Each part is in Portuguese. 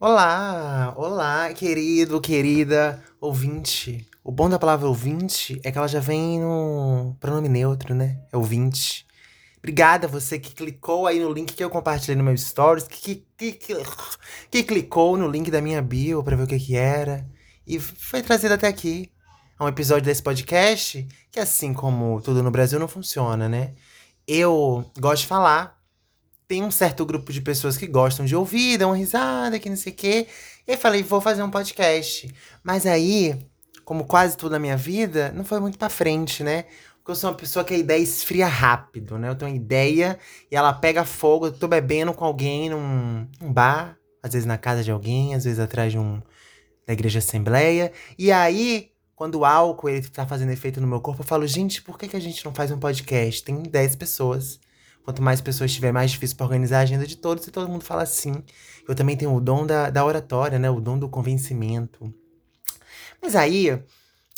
Olá, olá, querido, querida ouvinte. O bom da palavra ouvinte é que ela já vem no pronome neutro, né? É ouvinte. Obrigada você que clicou aí no link que eu compartilhei no meu stories, que, que, que, que clicou no link da minha bio pra ver o que que era e foi trazido até aqui. É um episódio desse podcast que, assim como tudo no Brasil, não funciona, né? Eu gosto de falar, tem um certo grupo de pessoas que gostam de ouvir, dão uma risada, que não sei o quê. E aí falei, vou fazer um podcast. Mas aí, como quase tudo na minha vida, não foi muito pra frente, né? Porque eu sou uma pessoa que a ideia esfria rápido, né? Eu tenho uma ideia e ela pega fogo. Eu tô bebendo com alguém num, num bar, às vezes na casa de alguém, às vezes atrás de um da igreja assembleia. E aí, quando o álcool ele tá fazendo efeito no meu corpo, eu falo, gente, por que, que a gente não faz um podcast? Tem 10 pessoas. Quanto mais pessoas tiver, mais difícil para organizar a agenda de todos. E todo mundo fala assim. Eu também tenho o dom da, da oratória, né? O dom do convencimento. Mas aí,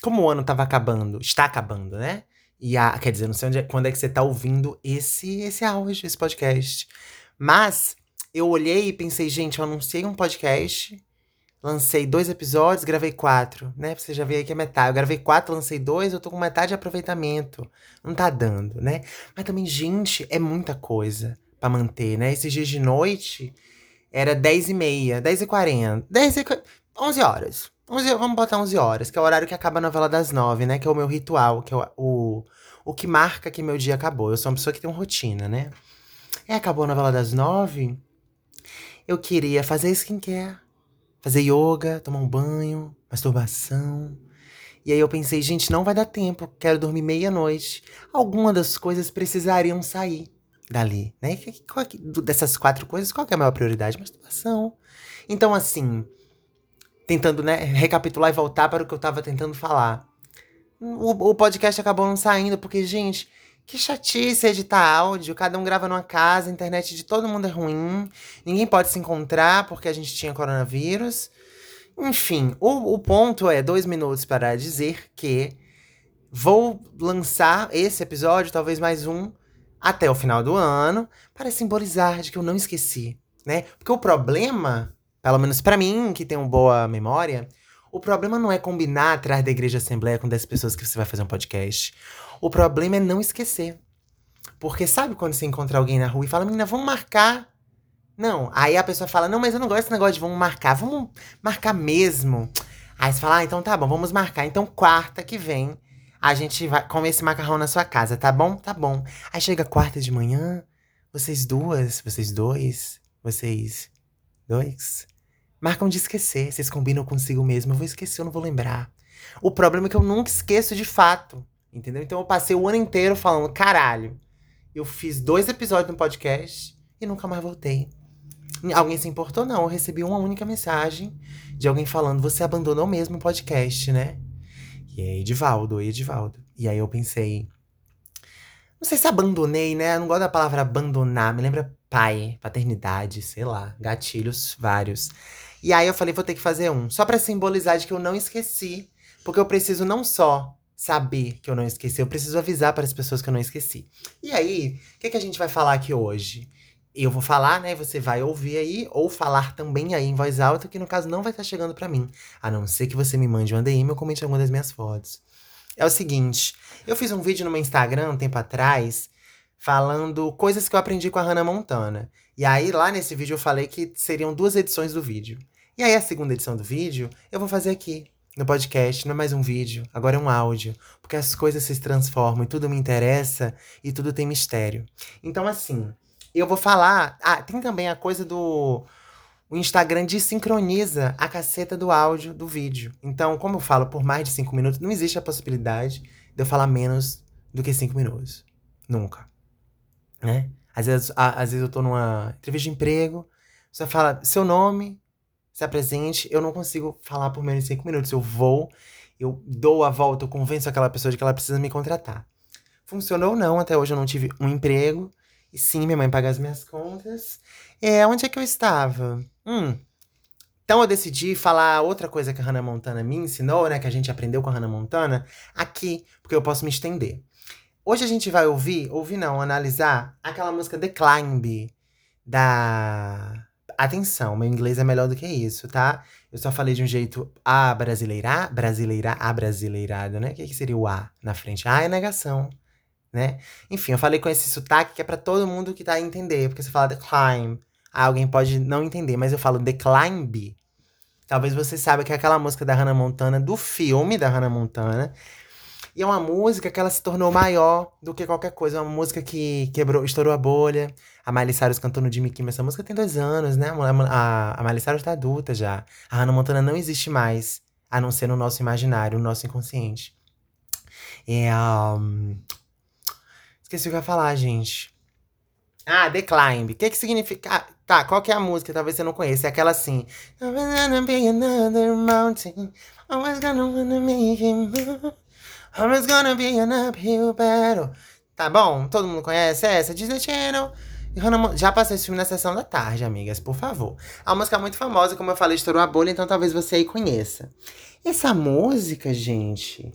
como o ano tava acabando, está acabando, né? E a, quer dizer, não sei onde é, quando é que você tá ouvindo esse, esse áudio, esse podcast. Mas eu olhei e pensei, gente, eu anunciei um podcast Lancei dois episódios, gravei quatro, né? Você já vê aí que é metade. Eu gravei quatro, lancei dois, eu tô com metade de aproveitamento. Não tá dando, né? Mas também, gente, é muita coisa para manter, né? Esses dias de noite era 10 e meia, 10 e 40, 10 e 11 horas. 11, vamos botar 11 horas, que é o horário que acaba a novela das 9, né? Que é o meu ritual, que é o, o, o que marca que meu dia acabou. Eu sou uma pessoa que tem uma rotina, né? E acabou a novela das 9, eu queria fazer skincare fazer yoga, tomar um banho, masturbação. E aí eu pensei, gente, não vai dar tempo, quero dormir meia-noite. Alguma das coisas precisariam sair dali, né? Dessas quatro coisas, qual é a maior prioridade? Masturbação. Então, assim, tentando, né, recapitular e voltar para o que eu tava tentando falar. O, o podcast acabou não saindo, porque, gente, que chatice editar áudio, cada um grava numa casa, a internet de todo mundo é ruim, ninguém pode se encontrar porque a gente tinha coronavírus. Enfim, o, o ponto é dois minutos para dizer que vou lançar esse episódio, talvez mais um, até o final do ano, para simbolizar de que eu não esqueci, né? Porque o problema, pelo menos para mim, que tenho boa memória, o problema não é combinar atrás da igreja assembleia com 10 pessoas que você vai fazer um podcast. O problema é não esquecer. Porque sabe quando você encontra alguém na rua e fala, menina, vamos marcar. Não. Aí a pessoa fala, não, mas eu não gosto desse negócio de vamos marcar. Vamos marcar mesmo. Aí você fala, ah, então tá bom, vamos marcar. Então quarta que vem a gente vai comer esse macarrão na sua casa, tá bom? Tá bom. Aí chega quarta de manhã, vocês duas, vocês dois, vocês dois, marcam de esquecer. Vocês combinam consigo mesmo. Eu vou esquecer, eu não vou lembrar. O problema é que eu nunca esqueço de fato. Entendeu? Então eu passei o ano inteiro falando, caralho, eu fiz dois episódios no podcast e nunca mais voltei. Alguém se importou? Não. Eu recebi uma única mensagem de alguém falando, você abandonou mesmo o podcast, né? E aí, Edivaldo, Edivaldo. E aí eu pensei. Não sei se abandonei, né? Eu não gosto da palavra abandonar. Me lembra pai, paternidade, sei lá, gatilhos vários. E aí eu falei, vou ter que fazer um. Só para simbolizar de que eu não esqueci. Porque eu preciso não só saber que eu não esqueci, eu preciso avisar para as pessoas que eu não esqueci. E aí, o que, que a gente vai falar aqui hoje? Eu vou falar, né? Você vai ouvir aí, ou falar também aí em voz alta, que no caso não vai estar tá chegando para mim. A não ser que você me mande um DM ou comente alguma das minhas fotos. É o seguinte, eu fiz um vídeo no meu Instagram um tempo atrás, falando coisas que eu aprendi com a Hannah Montana. E aí, lá nesse vídeo, eu falei que seriam duas edições do vídeo. E aí, a segunda edição do vídeo, eu vou fazer aqui, no podcast não é mais um vídeo, agora é um áudio, porque as coisas se transformam e tudo me interessa e tudo tem mistério. Então, assim, eu vou falar. Ah, tem também a coisa do. O Instagram desincroniza a caceta do áudio do vídeo. Então, como eu falo por mais de cinco minutos, não existe a possibilidade de eu falar menos do que cinco minutos. Nunca. Né? Às vezes, às vezes eu tô numa entrevista de emprego, você fala seu nome, se apresente. Eu não consigo falar por menos de cinco minutos. Eu vou, eu dou a volta, eu convenço aquela pessoa de que ela precisa me contratar. Funcionou ou não, até hoje eu não tive um emprego. E sim, minha mãe paga as minhas contas. É, onde é que eu estava? Hum. Então eu decidi falar outra coisa que a Hannah Montana me ensinou, né? Que a gente aprendeu com a Hannah Montana, aqui, porque eu posso me estender. Hoje a gente vai ouvir, ouvir não, analisar aquela música The Climb, da atenção, meu inglês é melhor do que isso, tá? Eu só falei de um jeito a brasileira, brasileira, a brasileirado, né? O que, que seria o a na frente? A é negação, né? Enfim, eu falei com esse sotaque que é para todo mundo que tá a entender, porque você fala the climb, alguém pode não entender, mas eu falo the climb. Talvez você saiba que é aquela música da Hannah Montana, do filme da Hannah Montana, e é uma música que ela se tornou maior do que qualquer coisa. É uma música que quebrou, estourou a bolha. A Miley Cyrus cantou no Jimmy Kimmel. Essa música tem dois anos, né? A, a Miley Cyrus tá adulta já. A Hannah Montana não existe mais, a não ser no nosso imaginário, no nosso inconsciente. É, um... Esqueci o que eu ia falar, gente. Ah, The Climb. O que que significa? Ah, tá, qual que é a música? Talvez você não conheça. É aquela assim. gonna be another mountain. Always gonna wanna make it move. Always gonna be an uphill battle. Tá bom? Todo mundo conhece essa? Disney Channel. Já passei esse filme na sessão da tarde, amigas, por favor. A música é muito famosa, como eu falei, estourou a bolha, então talvez você aí conheça. Essa música, gente,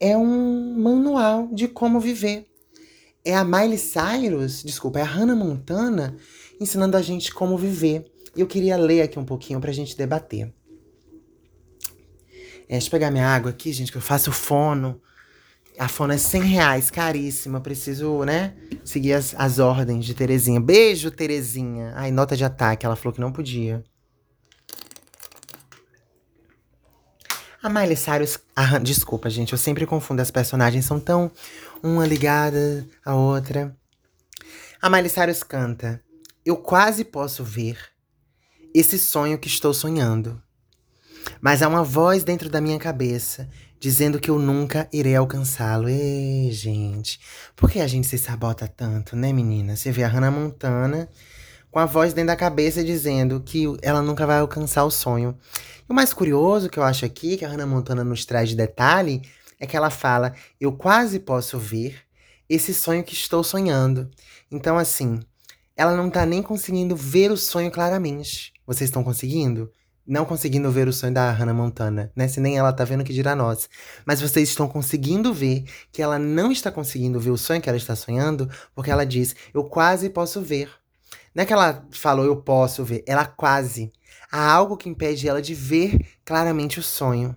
é um manual de como viver. É a Miley Cyrus, desculpa, é a Hannah Montana ensinando a gente como viver. E eu queria ler aqui um pouquinho pra gente debater. É, deixa eu pegar minha água aqui, gente, que eu faço fono. A fono é 100 reais, caríssima. Preciso, né, seguir as, as ordens de Terezinha. Beijo, Terezinha. Ai, nota de ataque. Ela falou que não podia. A Miley Cyrus... Ah, desculpa, gente. Eu sempre confundo. As personagens são tão... Uma ligada à outra. A Miley Cyrus canta... Eu quase posso ver esse sonho que estou sonhando. Mas há uma voz dentro da minha cabeça dizendo que eu nunca irei alcançá-lo. Ei, gente, por que a gente se sabota tanto, né, menina? Você vê a Hannah Montana com a voz dentro da cabeça dizendo que ela nunca vai alcançar o sonho. E o mais curioso que eu acho aqui, que a Hannah Montana nos traz de detalhe, é que ela fala: Eu quase posso ver esse sonho que estou sonhando. Então, assim, ela não tá nem conseguindo ver o sonho claramente. Vocês estão conseguindo? Não conseguindo ver o sonho da Hannah Montana, né? Se nem ela tá vendo, que dirá nós. Mas vocês estão conseguindo ver que ela não está conseguindo ver o sonho que ela está sonhando, porque ela diz: Eu quase posso ver. Não é que ela falou eu posso ver, ela quase. Há algo que impede ela de ver claramente o sonho.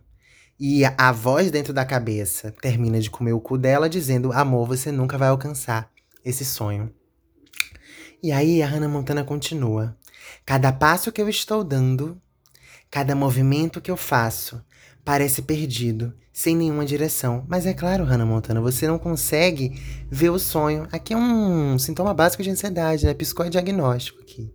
E a, voz dentro da cabeça termina de comer o cu dela, dizendo: Amor, você nunca vai alcançar esse sonho. E aí a Hannah Montana continua. Cada passo que eu estou dando Cada movimento que eu faço parece perdido, sem nenhuma direção. Mas é claro, Hannah Montana, você não consegue ver o sonho. Aqui é um sintoma básico de ansiedade, né? Psicodiagnóstico aqui.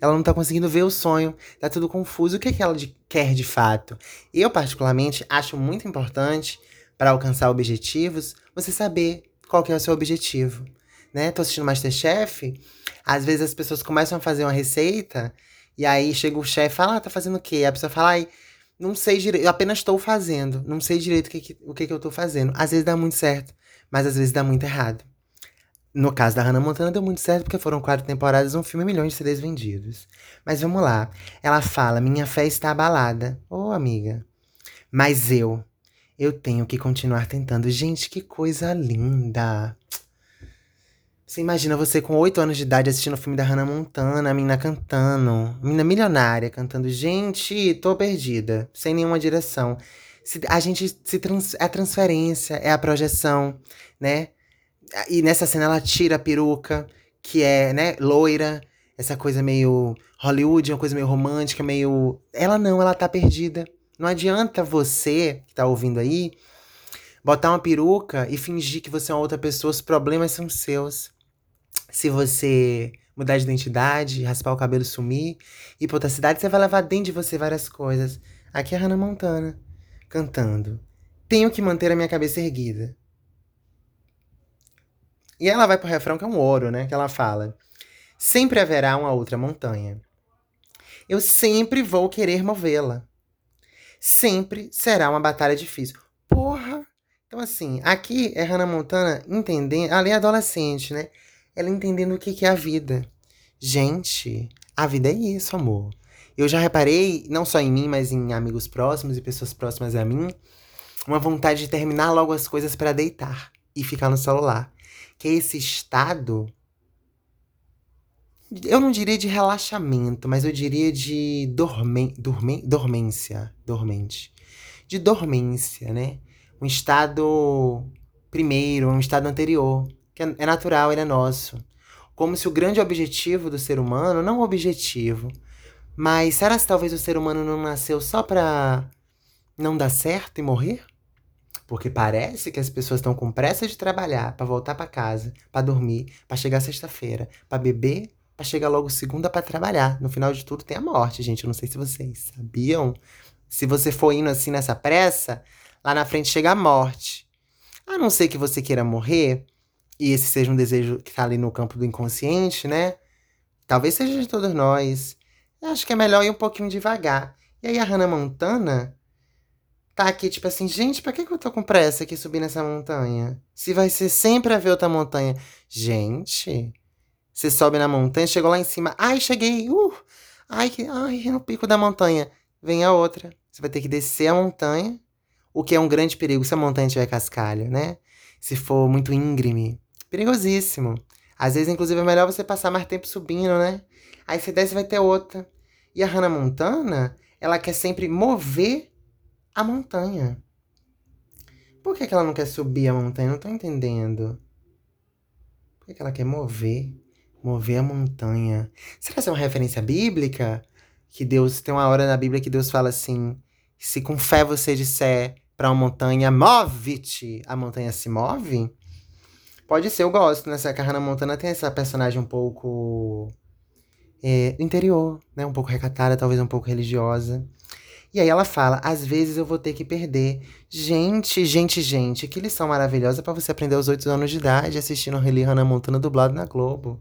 Ela não tá conseguindo ver o sonho, tá tudo confuso. O que, é que ela de, quer de fato? Eu, particularmente, acho muito importante para alcançar objetivos você saber qual que é o seu objetivo. Né? Tô assistindo Masterchef, às vezes as pessoas começam a fazer uma receita e aí chega o chefe e fala, ah, tá fazendo o quê? A pessoa fala, ai, não sei direito, eu apenas estou fazendo. Não sei direito o que, que, o que, que eu estou fazendo. Às vezes dá muito certo, mas às vezes dá muito errado. No caso da Hannah Montana deu muito certo porque foram quatro temporadas, um filme, milhões de CDs vendidos. Mas vamos lá. Ela fala: Minha fé está abalada. Ô, oh, amiga. Mas eu, eu tenho que continuar tentando. Gente, que coisa linda. Você imagina você com 8 anos de idade assistindo o filme da Hannah Montana, a menina cantando, menina milionária cantando, gente, tô perdida, sem nenhuma direção. A gente se trans, é a transferência, é a projeção, né? E nessa cena ela tira a peruca, que é, né, loira, essa coisa meio Hollywood, uma coisa meio romântica, meio. Ela não, ela tá perdida. Não adianta você, que tá ouvindo aí, botar uma peruca e fingir que você é uma outra pessoa, os problemas são seus. Se você mudar de identidade, raspar o cabelo sumir, ir pra outra cidade, você vai levar dentro de você várias coisas. Aqui é a Hannah Montana, cantando. Tenho que manter a minha cabeça erguida. E ela vai pro refrão que é um ouro, né? Que ela fala: Sempre haverá uma outra montanha. Eu sempre vou querer movê-la. Sempre será uma batalha difícil. Porra! Então, assim, aqui é Hannah Montana entendendo. Ali é adolescente, né? Ela entendendo o que é a vida. Gente, a vida é isso, amor. Eu já reparei, não só em mim, mas em amigos próximos e pessoas próximas a mim, uma vontade de terminar logo as coisas para deitar e ficar no celular. Que é esse estado Eu não diria de relaxamento, mas eu diria de dorme, dorme, dormência. Dormente. De dormência, né? Um estado primeiro, um estado anterior. Que é, é natural, ele é nosso. Como se o grande objetivo do ser humano, não o objetivo, mas será que talvez o ser humano não nasceu só pra não dar certo e morrer? Porque parece que as pessoas estão com pressa de trabalhar, para voltar para casa, para dormir, para chegar sexta-feira, para beber, para chegar logo segunda para trabalhar. No final de tudo tem a morte, gente. Eu não sei se vocês sabiam. Se você for indo assim nessa pressa, lá na frente chega a morte. A não ser que você queira morrer, e esse seja um desejo que tá ali no campo do inconsciente, né? Talvez seja de todos nós. Eu acho que é melhor ir um pouquinho devagar. E aí a Hannah Montana tá aqui, tipo assim, gente, pra que, que eu tô com pressa aqui subir nessa montanha? Se vai ser sempre a ver outra montanha. Gente, você sobe na montanha, chegou lá em cima. Ai, cheguei! Uh! Ai, que, ai, é no pico da montanha. Vem a outra. Você vai ter que descer a montanha, o que é um grande perigo se a montanha tiver cascalho, né? Se for muito íngreme. Perigosíssimo. Às vezes, inclusive, é melhor você passar mais tempo subindo, né? Aí você desce vai ter outra. E a Hannah Montana, ela quer sempre mover a montanha. Por que, que ela não quer subir a montanha? Não tô entendendo. Por que, que ela quer mover? Mover a montanha. Será que é uma referência bíblica? Que Deus. Tem uma hora na Bíblia que Deus fala assim: se com fé você disser para uma montanha, move-te, a montanha se move? Pode ser, eu gosto, né? A Hannah Montana tem essa personagem um pouco. É, interior, né? Um pouco recatada, talvez um pouco religiosa. E aí ela fala: às vezes eu vou ter que perder. Gente, gente, gente, que lição maravilhosa para você aprender aos 8 anos de idade assistindo Reli Hannah Montana dublado na Globo.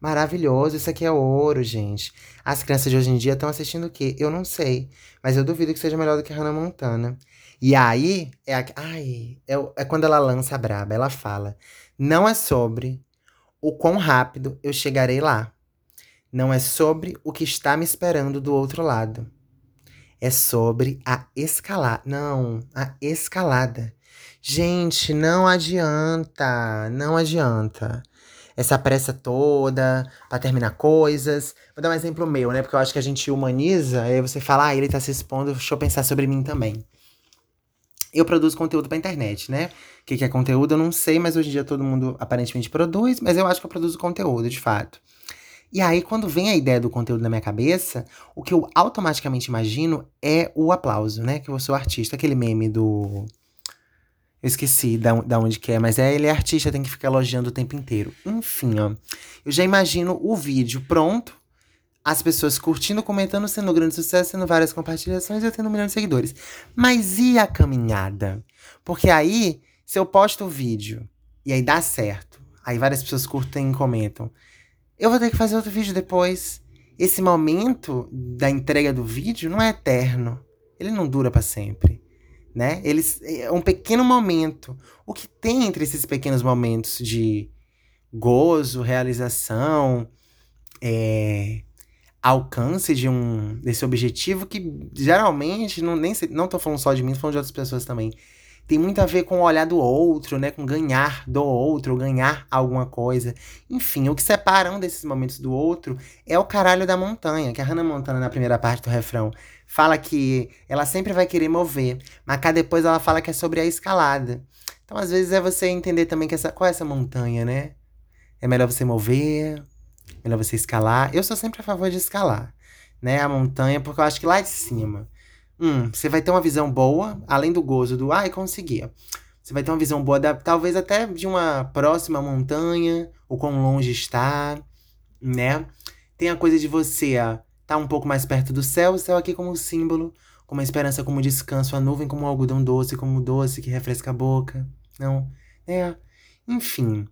Maravilhoso, isso aqui é ouro, gente. As crianças de hoje em dia estão assistindo o quê? Eu não sei, mas eu duvido que seja melhor do que a Hannah Montana. E aí, é, a, ai, é, é quando ela lança a braba, ela fala: não é sobre o quão rápido eu chegarei lá. Não é sobre o que está me esperando do outro lado é sobre a escalada. Não, a escalada. Gente, não adianta, não adianta. Essa pressa toda para terminar coisas. Vou dar um exemplo meu, né? Porque eu acho que a gente humaniza, aí você fala, ah, ele tá se expondo, deixa eu pensar sobre mim também. Eu produzo conteúdo pra internet, né? O que, que é conteúdo eu não sei, mas hoje em dia todo mundo aparentemente produz, mas eu acho que eu produzo conteúdo, de fato. E aí, quando vem a ideia do conteúdo na minha cabeça, o que eu automaticamente imagino é o aplauso, né? Que eu sou artista, aquele meme do. Eu esqueci da, da onde que é, mas é ele é artista, tem que ficar elogiando o tempo inteiro. Enfim, ó. Eu já imagino o vídeo pronto, as pessoas curtindo, comentando, sendo um grande sucesso, tendo várias compartilhações e eu tendo um milhão de seguidores. Mas e a caminhada? Porque aí, se eu posto o vídeo e aí dá certo, aí várias pessoas curtem e comentam eu vou ter que fazer outro vídeo depois. Esse momento da entrega do vídeo não é eterno. Ele não dura para sempre, né? Eles é um pequeno momento. O que tem entre esses pequenos momentos de gozo, realização, é, alcance de um desse objetivo que geralmente não nem não tô falando só de mim, tô falando de outras pessoas também tem muito a ver com o olhar do outro, né? Com ganhar do outro, ganhar alguma coisa. Enfim, o que separa um desses momentos do outro é o caralho da montanha, que a Hannah Montana, na primeira parte do refrão, fala que ela sempre vai querer mover, mas cá depois ela fala que é sobre a escalada. Então, às vezes, é você entender também que essa, qual é essa montanha, né? É melhor você mover, melhor você escalar. Eu sou sempre a favor de escalar, né? A montanha, porque eu acho que lá de cima Hum, você vai ter uma visão boa, além do gozo do ai, conseguia. Você vai ter uma visão boa, da, talvez até de uma próxima montanha, ou quão longe está, né? Tem a coisa de você estar tá um pouco mais perto do céu, o céu aqui como símbolo, como a esperança como descanso, a nuvem como algodão doce, como doce que refresca a boca. Não, é. Enfim.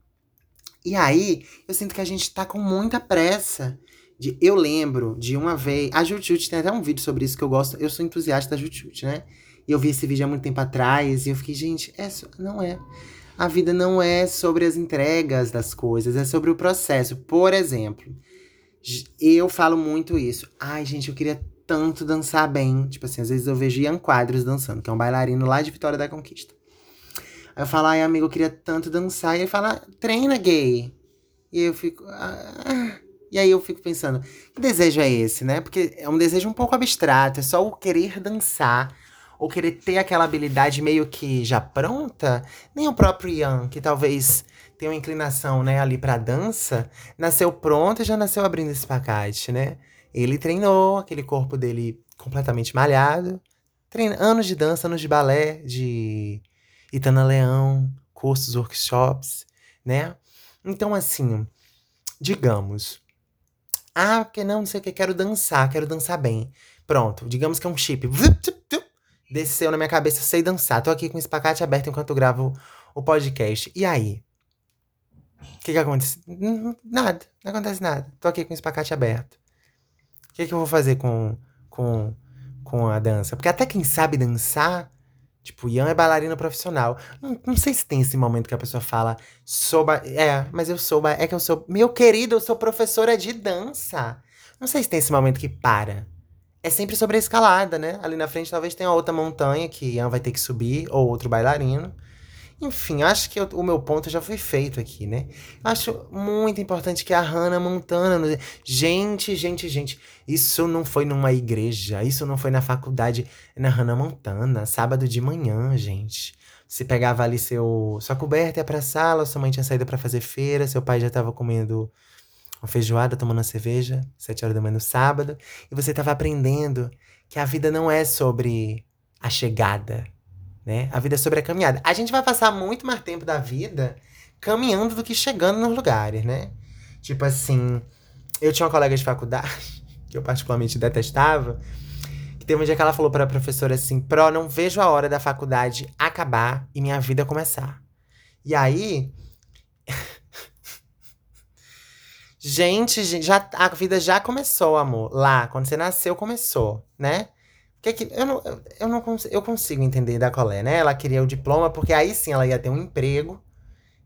E aí, eu sinto que a gente tá com muita pressa de, eu lembro de uma vez. A Jutut tem até um vídeo sobre isso que eu gosto. Eu sou entusiasta da Jutut, né? E eu vi esse vídeo há muito tempo atrás e eu fiquei, gente, é, não é. A vida não é sobre as entregas das coisas, é sobre o processo. Por exemplo, eu falo muito isso. Ai, gente, eu queria tanto dançar bem. Tipo assim, às vezes eu vejo Ian Quadros dançando, que é um bailarino lá de Vitória da Conquista. Aí eu falo, ai, amigo, eu queria tanto dançar. E ele fala, treina, gay. E eu fico, ah, E aí eu fico pensando, que desejo é esse, né? Porque é um desejo um pouco abstrato, é só o querer dançar, ou querer ter aquela habilidade meio que já pronta. Nem o próprio Ian, que talvez tenha uma inclinação, né, ali pra dança, nasceu pronto e já nasceu abrindo esse pacote, né? Ele treinou aquele corpo dele completamente malhado, treina anos de dança, anos de balé, de Itana Leão, cursos, workshops, né? Então, assim, digamos, ah, porque não, não sei o que, quero dançar, quero dançar bem. Pronto, digamos que é um chip. Desceu na minha cabeça, sei dançar. Tô aqui com o espacate aberto enquanto gravo o podcast. E aí? O que que acontece? Nada, não acontece nada. Tô aqui com o espacate aberto. O que que eu vou fazer com, com, com a dança? Porque até quem sabe dançar Tipo, Ian é bailarina profissional. Não, não, sei se tem esse momento que a pessoa fala, sou. Ba... É, mas eu sou. Ba... É que eu sou. Meu querido, eu sou professora de dança. Não sei se tem esse momento que para. É sempre sobre a escalada, né? Ali na frente talvez tenha outra montanha que Ian vai ter que subir, ou outro bailarino. Enfim, acho que eu, o meu ponto já foi feito aqui, né? Acho muito importante que a Hannah Montana. Gente, gente, gente. Isso não foi numa igreja. Isso não foi na faculdade. É na Hannah Montana. Sábado de manhã, gente. Você pegava ali seu, sua coberta, ia pra sala. Sua mãe tinha saído para fazer feira. Seu pai já tava comendo uma feijoada, tomando uma cerveja. Sete horas da manhã no sábado. E você tava aprendendo que a vida não é sobre a chegada né? A vida é sobre a caminhada. A gente vai passar muito mais tempo da vida caminhando do que chegando nos lugares, né? Tipo assim, eu tinha uma colega de faculdade que eu particularmente detestava, que teve um dia que ela falou para a professora assim: "Pro, não vejo a hora da faculdade acabar e minha vida começar". E aí Gente, já, a vida já começou, amor. Lá, quando você nasceu, começou, né? Que que, eu, não, eu, não consigo, eu consigo entender da colé, né? Ela queria o diploma, porque aí sim ela ia ter um emprego.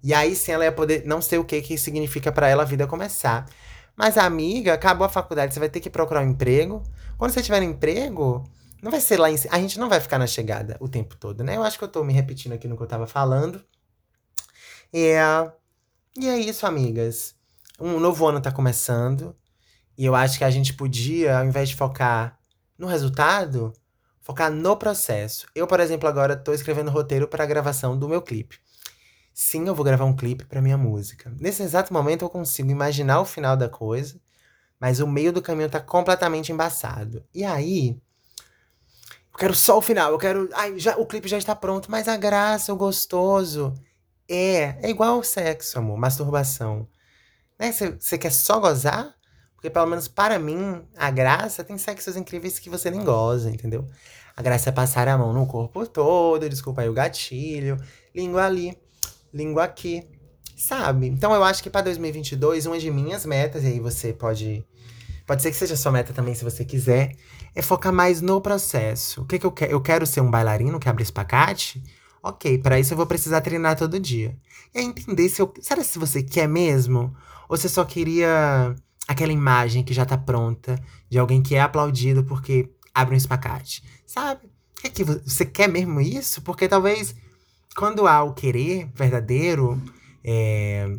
E aí sim ela ia poder. Não sei o que que significa para ela a vida começar. Mas, amiga, acabou a faculdade, você vai ter que procurar um emprego. Quando você tiver um emprego, não vai ser lá em A gente não vai ficar na chegada o tempo todo, né? Eu acho que eu tô me repetindo aqui no que eu tava falando. É, e é isso, amigas. Um novo ano tá começando. E eu acho que a gente podia, ao invés de focar no resultado, focar no processo. Eu, por exemplo, agora estou escrevendo roteiro para a gravação do meu clipe. Sim, eu vou gravar um clipe para minha música. Nesse exato momento eu consigo imaginar o final da coisa, mas o meio do caminho tá completamente embaçado. E aí, eu quero só o final, eu quero, ai, já o clipe já está pronto, mas a graça, o gostoso é, é igual ao sexo, amor, masturbação. Né? Você quer só gozar? Porque, pelo menos para mim, a graça tem sexos incríveis que você nem goza, entendeu? A graça é passar a mão no corpo todo, desculpa aí o gatilho, língua ali, língua aqui, sabe? Então eu acho que para 2022, uma de minhas metas, e aí você pode. Pode ser que seja sua meta também, se você quiser, é focar mais no processo. O que, que eu quero? Eu quero ser um bailarino que abre espacate? Ok, para isso eu vou precisar treinar todo dia. E aí entender se eu. Será se você quer mesmo? Ou você só queria aquela imagem que já tá pronta de alguém que é aplaudido porque abre um espacate. Sabe? É que você quer mesmo isso? Porque talvez quando há o querer verdadeiro, é,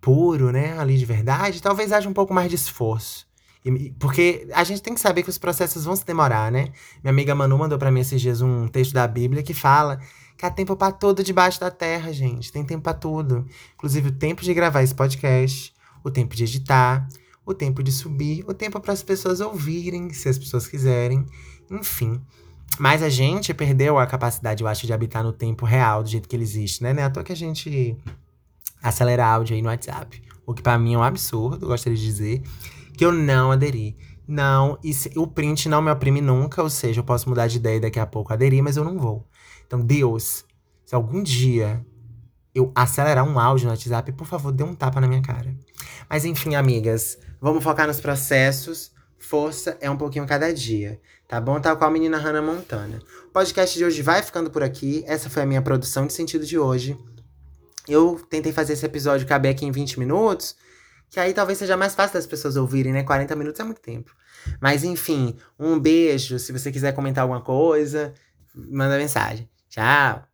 puro, né, ali de verdade, talvez haja um pouco mais de esforço. E, porque a gente tem que saber que os processos vão se demorar, né? Minha amiga Manu mandou para mim esses dias um texto da Bíblia que fala que há tempo para tudo debaixo da terra, gente. Tem tempo para tudo. Inclusive o tempo de gravar esse podcast, o tempo de editar, o tempo de subir, o tempo para as pessoas ouvirem, se as pessoas quiserem, enfim. Mas a gente perdeu a capacidade, eu acho, de habitar no tempo real, do jeito que ele existe, né? Não é à toa que a gente acelera áudio aí no WhatsApp. O que para mim é um absurdo, gostaria de dizer, que eu não aderi. Não, e se, o print não me oprime nunca, ou seja, eu posso mudar de ideia e daqui a pouco aderir, mas eu não vou. Então, Deus, se algum dia eu acelerar um áudio no WhatsApp, por favor, dê um tapa na minha cara. Mas enfim, amigas, vamos focar nos processos. Força é um pouquinho cada dia, tá bom? Tal qual a menina Hannah Montana. O podcast de hoje vai ficando por aqui. Essa foi a minha produção de sentido de hoje. Eu tentei fazer esse episódio caber aqui em 20 minutos, que aí talvez seja mais fácil das pessoas ouvirem, né? 40 minutos é muito tempo. Mas enfim, um beijo. Se você quiser comentar alguma coisa, manda mensagem. Tchau!